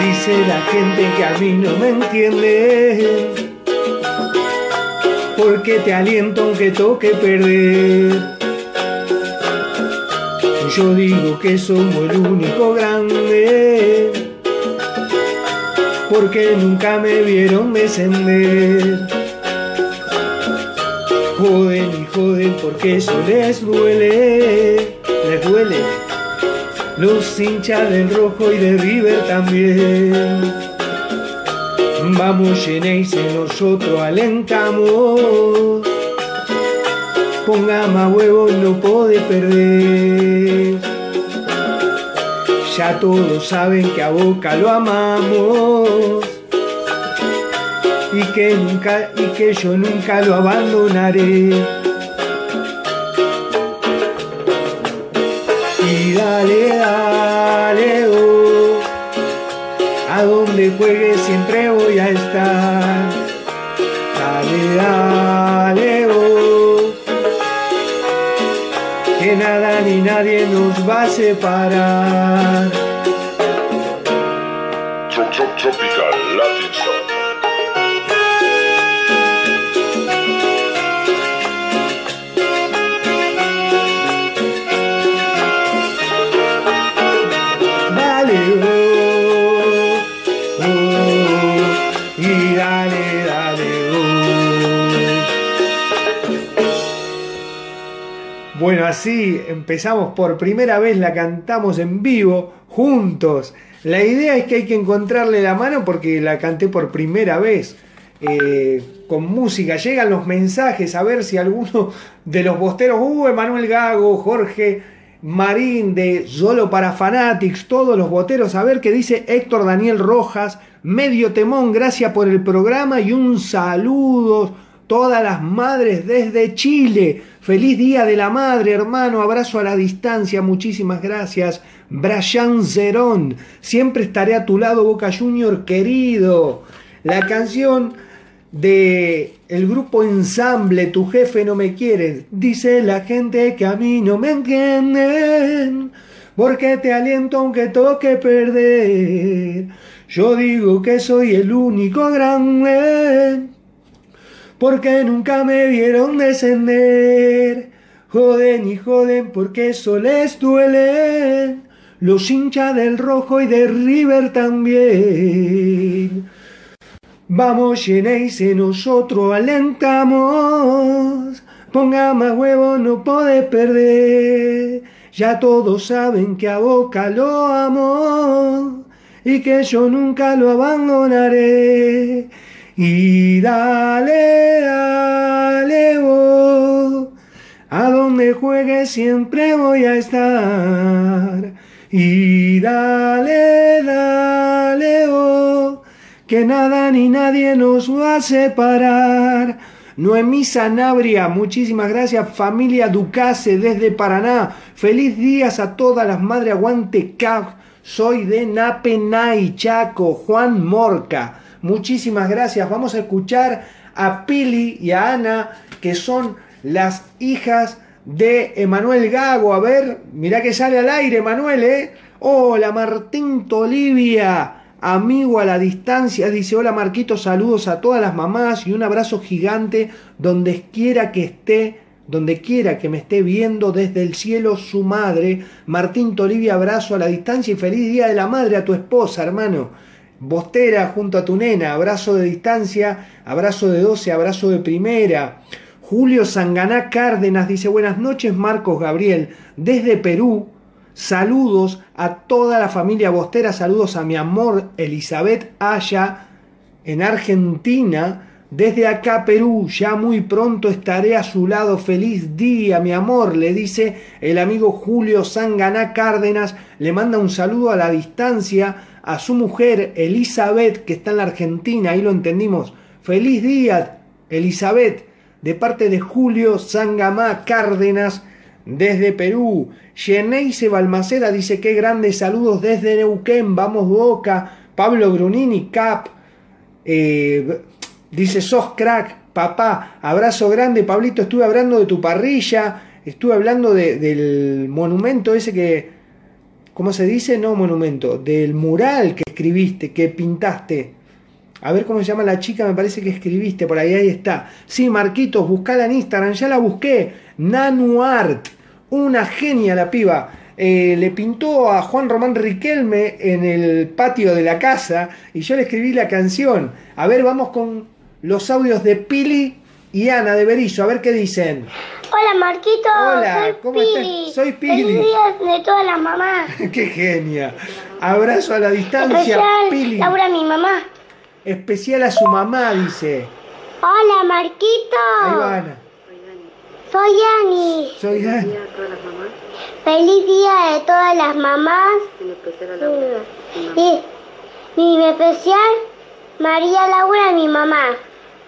Dice la gente que a mí no me entiende. Porque te aliento aunque toque perder. Yo digo que somos el único grande. Porque nunca me vieron descender. Joden y joden porque eso les duele, les duele. Los hinchas del rojo y de River también. Vamos llenéis y nosotros alentamos. Ponga más huevos, no puede perder. Ya todos saben que a Boca lo amamos y que nunca y que yo nunca lo abandonaré. Y dale, dale, oh, a donde juegue siempre voy a estar. Dale, dale, que nada ni nadie nos va a separar. Así empezamos por primera vez, la cantamos en vivo, juntos. La idea es que hay que encontrarle la mano porque la canté por primera vez. eh, con música, llegan los mensajes a ver si alguno de los bosteros, uh, Emanuel Gago, Jorge Marín de Solo para Fanatics, todos los boteros, a ver qué dice Héctor Daniel Rojas, medio temón, gracias por el programa y un saludo todas las madres desde Chile. Feliz Día de la Madre, hermano, abrazo a la distancia, muchísimas gracias. Brian Zerón, siempre estaré a tu lado, Boca Junior querido. La canción de el grupo Ensamble, Tu jefe no me quiere, dice la gente que a mí no me entienden, porque te aliento aunque toque perder. Yo digo que soy el único grande, porque nunca me vieron descender. Joden y joden porque eso les duele. Los hinchas del rojo y de River también. Vamos, llenéis y nosotros alentamos. Ponga más huevo, no podés perder. Ya todos saben que a Boca lo amo y que yo nunca lo abandonaré. Y dale, dale, vos, a donde juegue siempre voy a estar. Y dale, dale, vos, que nada ni nadie nos va a separar. Noemí Sanabria, muchísimas gracias. Familia Ducase desde Paraná. Feliz días a todas las madres. Aguante CAF. Soy de Napenay, Chaco. Juan Morca. Muchísimas gracias. Vamos a escuchar a Pili y a Ana, que son las hijas de Emanuel Gago. A ver, mirá que sale al aire, Emanuel, ¿eh? Hola, Martín Tolivia amigo a la distancia, dice, hola Marquito, saludos a todas las mamás y un abrazo gigante donde quiera que esté, donde quiera que me esté viendo desde el cielo su madre. Martín Tolivia, abrazo a la distancia y feliz día de la madre a tu esposa, hermano. Bostera junto a tu nena, abrazo de distancia, abrazo de 12, abrazo de primera. Julio Sanganá Cárdenas dice buenas noches Marcos Gabriel, desde Perú, Saludos a toda la familia Bostera, saludos a mi amor Elizabeth Aya en Argentina. Desde acá, Perú, ya muy pronto estaré a su lado. Feliz día, mi amor, le dice el amigo Julio Sanganá Cárdenas. Le manda un saludo a la distancia a su mujer Elizabeth, que está en la Argentina, ahí lo entendimos. Feliz día, Elizabeth, de parte de Julio Sangamá Cárdenas, desde Perú. Geneise Balmaceda dice qué grandes saludos desde Neuquén, vamos Boca. Pablo Brunini, Cap, eh, dice sos crack, papá, abrazo grande, Pablito, estuve hablando de tu parrilla, estuve hablando del monumento ese que, ¿cómo se dice? No monumento, del mural que escribiste, que pintaste. A ver cómo se llama la chica, me parece que escribiste, por ahí, ahí está. Sí, Marquitos, buscala en Instagram, ya la busqué. Nanuart una genia la piba. Eh, le pintó a Juan Román Riquelme en el patio de la casa y yo le escribí la canción. A ver, vamos con los audios de Pili y Ana de Berizo, a ver qué dicen. Hola Marquito, Hola, soy ¿cómo Pili. estás? Soy Pili. Feliz día de todas las mamás. qué genia. Abrazo a la distancia, Especial Pili. Laura, mi mamá. Especial a su mamá, dice. Hola Marquito. Ahí va Ana. Soy Ani. Soy Ani. Feliz día de todas las mamás. En especial a Laura. Y mi especial María Laura, mi mamá.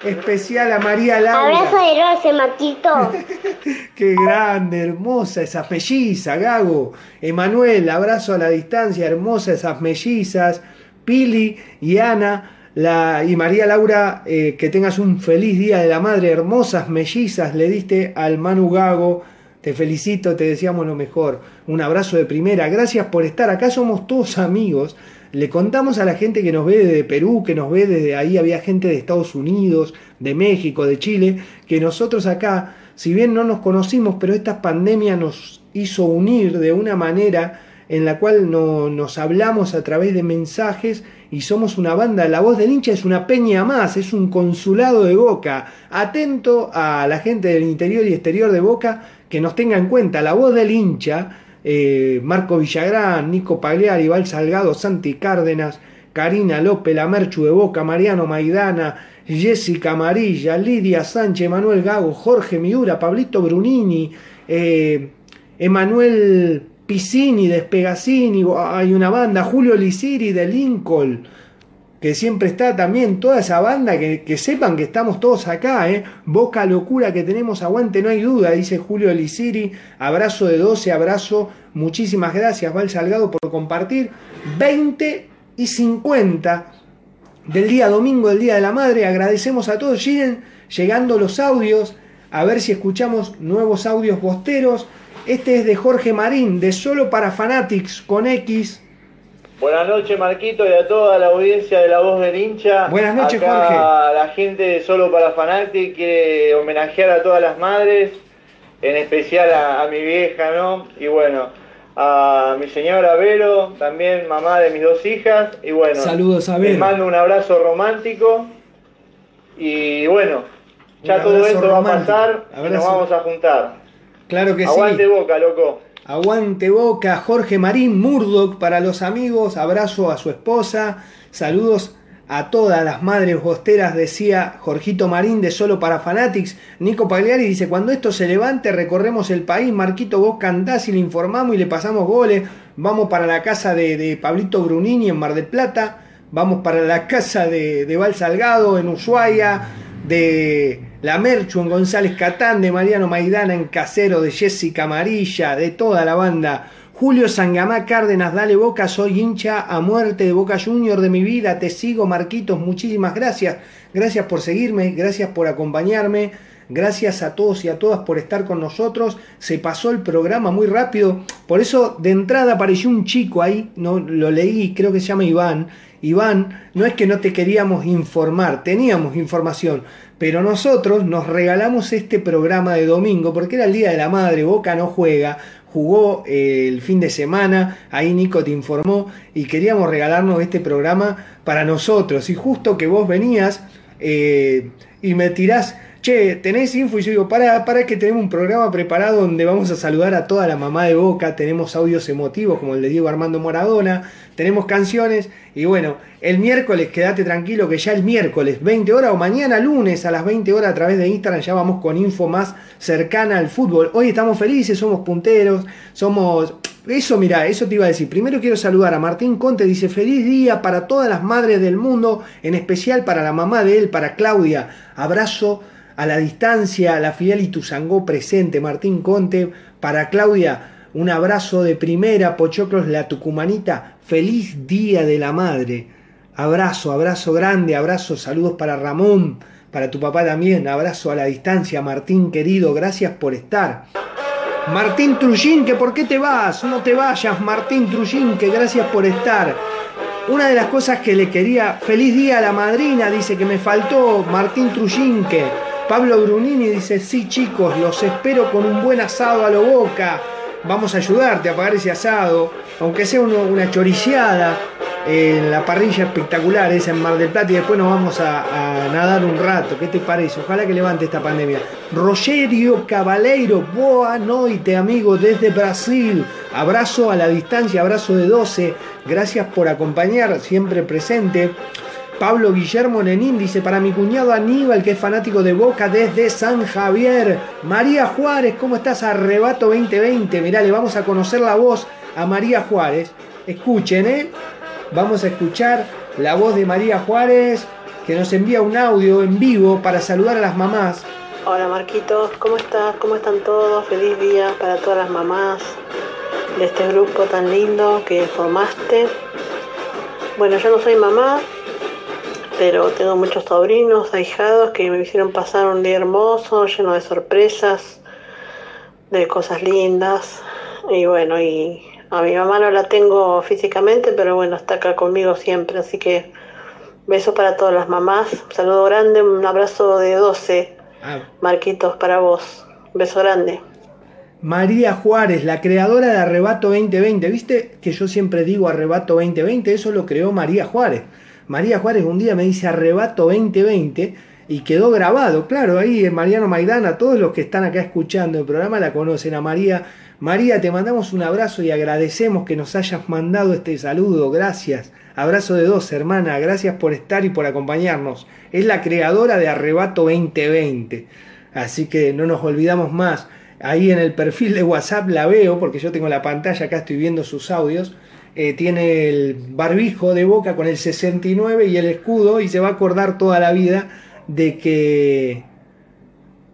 Especial a María Laura. Abrazo de roce, Marquito. Qué grande, hermosa esas mellizas, Gago. Emanuel, abrazo a la distancia, hermosa esas mellizas. Pili y Ana. La, y María Laura, eh, que tengas un feliz día de la madre, hermosas mellizas le diste al Manu Gago. Te felicito, te deseamos lo mejor. Un abrazo de primera. Gracias por estar acá. Somos todos amigos. Le contamos a la gente que nos ve desde Perú, que nos ve desde ahí, había gente de Estados Unidos, de México, de Chile, que nosotros acá, si bien no nos conocimos, pero esta pandemia nos hizo unir de una manera en la cual no, nos hablamos a través de mensajes y somos una banda. La voz del hincha es una peña más, es un consulado de Boca. Atento a la gente del interior y exterior de Boca que nos tenga en cuenta. La voz del hincha, eh, Marco Villagrán, Nico Pagliari, Val Salgado, Santi Cárdenas, Karina López, la Merchu de Boca, Mariano Maidana, Jessica Amarilla, Lidia Sánchez, Manuel Gago, Jorge Miura, Pablito Brunini, eh, Emanuel Piscini, Despegacini, hay una banda, Julio Lisiri de Lincoln, que siempre está también, toda esa banda, que, que sepan que estamos todos acá, ¿eh? Boca locura que tenemos, aguante, no hay duda, dice Julio Lisiri, abrazo de 12, abrazo, muchísimas gracias, Val Salgado, por compartir, 20 y 50 del día domingo, del Día de la Madre, agradecemos a todos, siguen llegando los audios, a ver si escuchamos nuevos audios bosteros, este es de Jorge Marín, de Solo para Fanatics, con X. Buenas noches, Marquito, y a toda la audiencia de La Voz del Hincha. Buenas noches, Acá Jorge. La gente de Solo para Fanatics quiere homenajear a todas las madres, en especial a, a mi vieja, ¿no? Y bueno, a mi señora Vero, también mamá de mis dos hijas. Y bueno, Saludos a les Vero. mando un abrazo romántico. Y bueno, ya todo esto va a pasar y nos vamos a juntar. Claro que Aguante sí. boca, loco. Aguante Boca, Jorge Marín Murdoch para los amigos, abrazo a su esposa, saludos a todas las madres bosteras, decía Jorgito Marín de Solo para Fanatics. Nico Pagliari dice, cuando esto se levante recorremos el país, Marquito vos cantás y le informamos y le pasamos goles, vamos para la casa de, Pablito Brunini en Mar del Plata, vamos para la casa de, de Val Salgado en Ushuaia, de la Merchu en González Catán, de Mariano Maidana en Casero, de Jessica Amarilla, de toda la banda. Julio Sangamá Cárdenas, dale boca, soy hincha a muerte de Boca Junior de mi vida, te sigo Marquitos, muchísimas gracias. Gracias por seguirme, gracias por acompañarme, gracias a todos y a todas por estar con nosotros. Se pasó el programa muy rápido, por eso de entrada apareció un chico ahí, no lo leí, creo que se llama Iván. Iván, no es que no te queríamos informar, teníamos información, pero nosotros nos regalamos este programa de domingo porque era el Día de la Madre, Boca no juega, jugó eh, el fin de semana, ahí Nico te informó y queríamos regalarnos este programa para nosotros. Y justo que vos venías eh, y me tirás, che, tenés info y yo digo, para, para que tenemos un programa preparado donde vamos a saludar a toda la mamá de Boca, tenemos audios emotivos como el de Diego Armando Maradona, tenemos canciones y bueno, el miércoles quédate tranquilo que ya el miércoles 20 horas o mañana lunes a las 20 horas a través de Instagram ya vamos con info más cercana al fútbol. Hoy estamos felices, somos punteros, somos... Eso, mira, eso te iba a decir. Primero quiero saludar a Martín Conte, dice feliz día para todas las madres del mundo, en especial para la mamá de él, para Claudia. Abrazo a la distancia, la tu sangó presente, Martín Conte, para Claudia. Un abrazo de primera, Pochoclos, la tucumanita. Feliz Día de la Madre. Abrazo, abrazo grande, abrazo, saludos para Ramón, para tu papá también. Abrazo a la distancia, Martín querido, gracias por estar. Martín Trujín, que por qué te vas, no te vayas, Martín Trujín, que gracias por estar. Una de las cosas que le quería, feliz día a la madrina, dice que me faltó Martín Trujín, que Pablo Brunini dice, sí chicos, los espero con un buen asado a lo boca. Vamos a ayudarte a pagar ese asado, aunque sea una choriciada en la parrilla espectacular esa en Mar del Plata y después nos vamos a, nadar un rato. ¿Qué te parece? Ojalá que levante esta pandemia. Rogerio Cabaleiro, boa noite amigo desde Brasil. Abrazo a la distancia, abrazo de 12. Gracias por acompañar, siempre presente. Pablo Guillermo Lenín dice, para mi cuñado Aníbal, que es fanático de Boca desde San Javier. María Juárez, ¿cómo estás? Arrebato 2020. Mirá, le vamos a conocer la voz a María Juárez. Escuchen, ¿eh? Vamos a escuchar la voz de María Juárez, que nos envía un audio en vivo para saludar a las mamás. Hola Marquitos, ¿cómo estás? ¿Cómo están todos? Feliz día para todas las mamás de este grupo tan lindo que formaste. Bueno, yo no soy mamá, pero tengo muchos sobrinos, ahijados que me hicieron pasar un día hermoso, lleno de sorpresas, de cosas lindas. Y bueno, y a mi mamá no la tengo físicamente, pero bueno, está acá conmigo siempre, así que besos para todas las mamás. Un saludo grande, un abrazo de 12. Marquitos para vos. Beso grande. María Juárez, la creadora de Arrebato 2020. ¿Viste que yo siempre digo Arrebato 2020? Eso lo creó María Juárez. María Juárez un día me dice Arrebato 2020 y quedó grabado. Claro, ahí en Mariano Maidana, todos los que están acá escuchando el programa la conocen a María. María, te mandamos un abrazo y agradecemos que nos hayas mandado este saludo. Gracias. Abrazo de dos, hermana. Gracias por estar y por acompañarnos. Es la creadora de Arrebato 2020. Así que no nos olvidamos más. Ahí en el perfil de WhatsApp la veo, porque yo tengo la pantalla, acá estoy viendo sus audios. Eh, tiene el barbijo de boca con el 69 y el escudo y se va a acordar toda la vida de que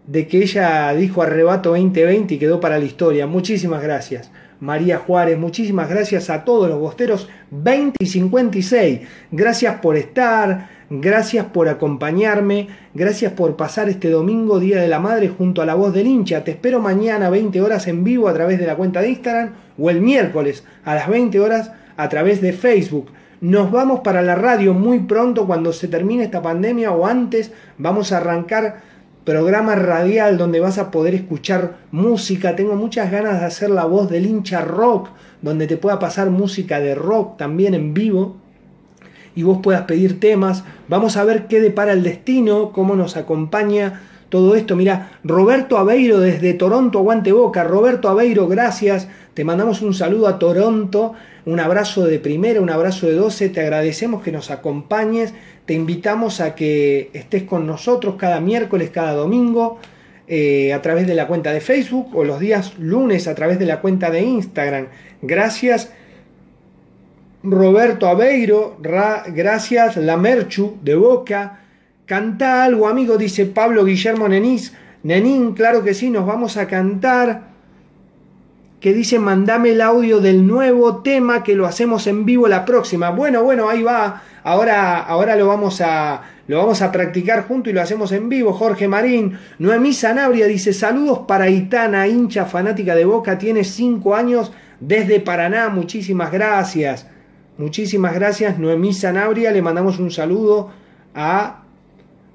de que ella dijo arrebato 2020 y quedó para la historia. Muchísimas gracias. María Juárez, muchísimas gracias a todos los bosteros 20 y 56. Gracias por estar, gracias por acompañarme, gracias por pasar este domingo, Día de la Madre, junto a la voz del hincha. Te espero mañana 20 horas en vivo a través de la cuenta de Instagram o el miércoles a las 20 horas a través de Facebook. Nos vamos para la radio muy pronto cuando se termine esta pandemia o antes. Vamos a arrancar programa radial donde vas a poder escuchar música. Tengo muchas ganas de hacer la voz del hincha rock, donde te pueda pasar música de rock también en vivo y vos puedas pedir temas. Vamos a ver qué depara el destino, cómo nos acompaña todo esto. Mira, Roberto Aveiro desde Toronto, aguante boca. Roberto Aveiro, gracias. Te mandamos un saludo a Toronto, un abrazo de primera, un abrazo de 12. Te agradecemos que nos acompañes. Te invitamos a que estés con nosotros cada miércoles, cada domingo, eh, a través de la cuenta de Facebook o los días lunes a través de la cuenta de Instagram. Gracias. Roberto Aveiro, gracias, La Merchu de Boca, Canta algo, amigo, dice Pablo Guillermo Nenís. Nenín, claro que sí, nos vamos a cantar. Que dice, mandame el audio del nuevo tema que lo hacemos en vivo la próxima. Bueno, bueno, ahí va. Ahora, ahora lo vamos a, lo vamos a practicar junto y lo hacemos en vivo. Jorge Marín, Noemí Sanabria dice, saludos para Itana, hincha fanática de Boca, tiene cinco años desde Paraná. Muchísimas gracias. Muchísimas gracias, Noemí Sanabria. Le mandamos un saludo a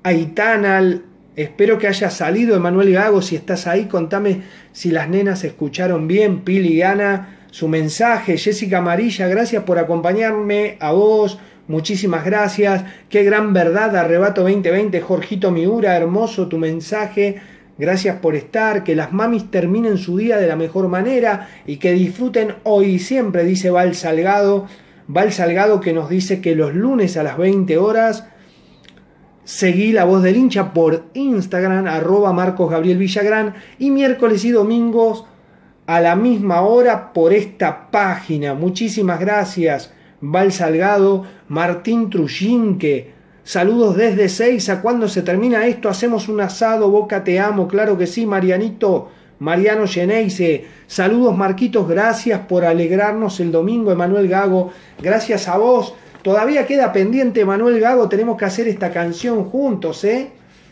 Aitana. Espero que haya salido Emanuel Gago. Si estás ahí, contame si las nenas escucharon bien. Pili Gana, su mensaje. Jessica Amarilla, gracias por acompañarme. A vos, muchísimas gracias. Qué gran verdad, Arrebato 2020. Jorgito Miura, hermoso tu mensaje. Gracias por estar, que las mamis terminen su día de la mejor manera y que disfruten hoy y siempre, dice Val Salgado. Val Salgado que nos dice que los lunes a las 20 horas seguí la voz del hincha por Instagram, arroba Marcos Gabriel Villagrán, y miércoles y domingos a la misma hora por esta página. Muchísimas gracias, Val Salgado, Martín Trujinque. Saludos desde Seiza. Cuando se termina esto, hacemos un asado. Boca, te amo. Claro que sí, Marianito. Mariano Geneise. Saludos, Marquitos. Gracias por alegrarnos el domingo, Emanuel Gago. Gracias a vos. Todavía queda pendiente, Emanuel Gago. Tenemos que hacer esta canción juntos, ¿eh?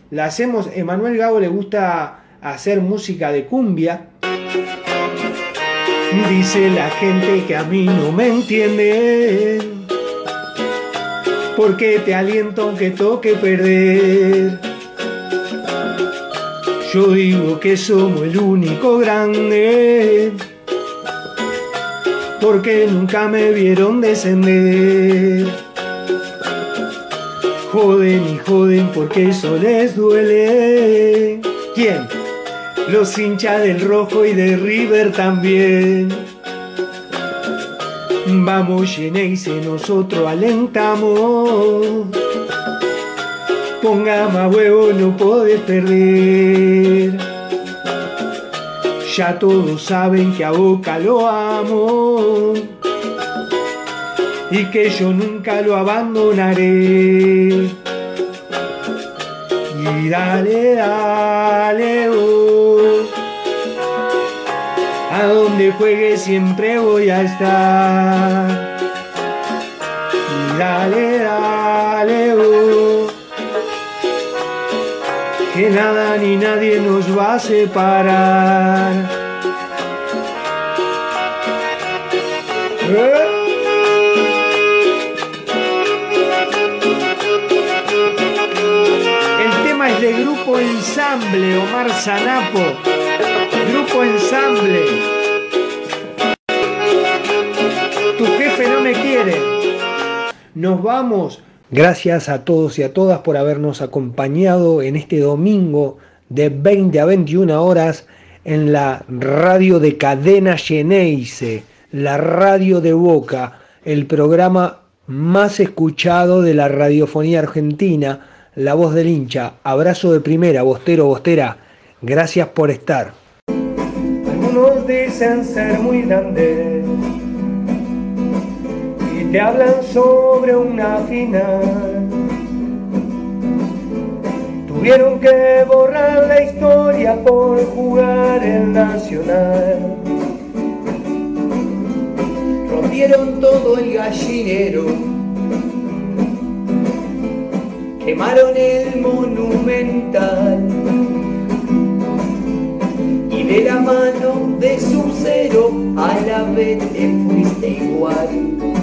La hacemos. Emanuel Gago le gusta hacer música de cumbia. Dice la gente que a mí no me entiende. Porque te aliento aunque toque perder. Yo digo que somos el único grande, porque nunca me vieron descender. Joden y joden porque eso les duele. ¿Quién? Los hinchas del rojo y de River también. Vamos, Geneise, nosotros alentamos. Ponga más huevo, no podés perder. Ya todos saben que a Boca lo amo y que yo nunca lo abandonaré. Y dale, dale, a donde juegue siempre voy a estar. Y dale, dale, que nada ni nadie nos va a separar. El tema es de Grupo Ensamble, Omar Zanapo. Grupo Ensamble. Tu jefe no me quiere. Nos vamos. Gracias a todos y a todas por habernos acompañado en este domingo de 20 a 21 horas en la radio de Cadena Geneise, la radio de Boca, el programa más escuchado de la radiofonía argentina, La Voz del Hincha. Abrazo de primera, Bostero, Bostera. Gracias por estar. Te hablan sobre una final. Tuvieron que borrar la historia por jugar el Nacional. rompieron todo el gallinero, quemaron el monumental y de la mano de su cero a la vez te fuiste igual.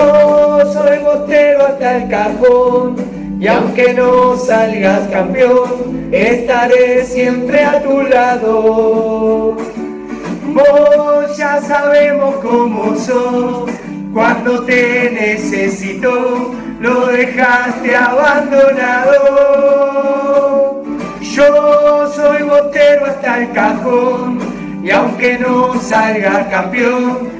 Yo soy bostero hasta el cajón y aunque no salgas campeón, estaré siempre a tu lado. Vos ya sabemos cómo sos, cuando te necesito, lo dejaste abandonado. Yo soy botero hasta el cajón y aunque no salga campeón,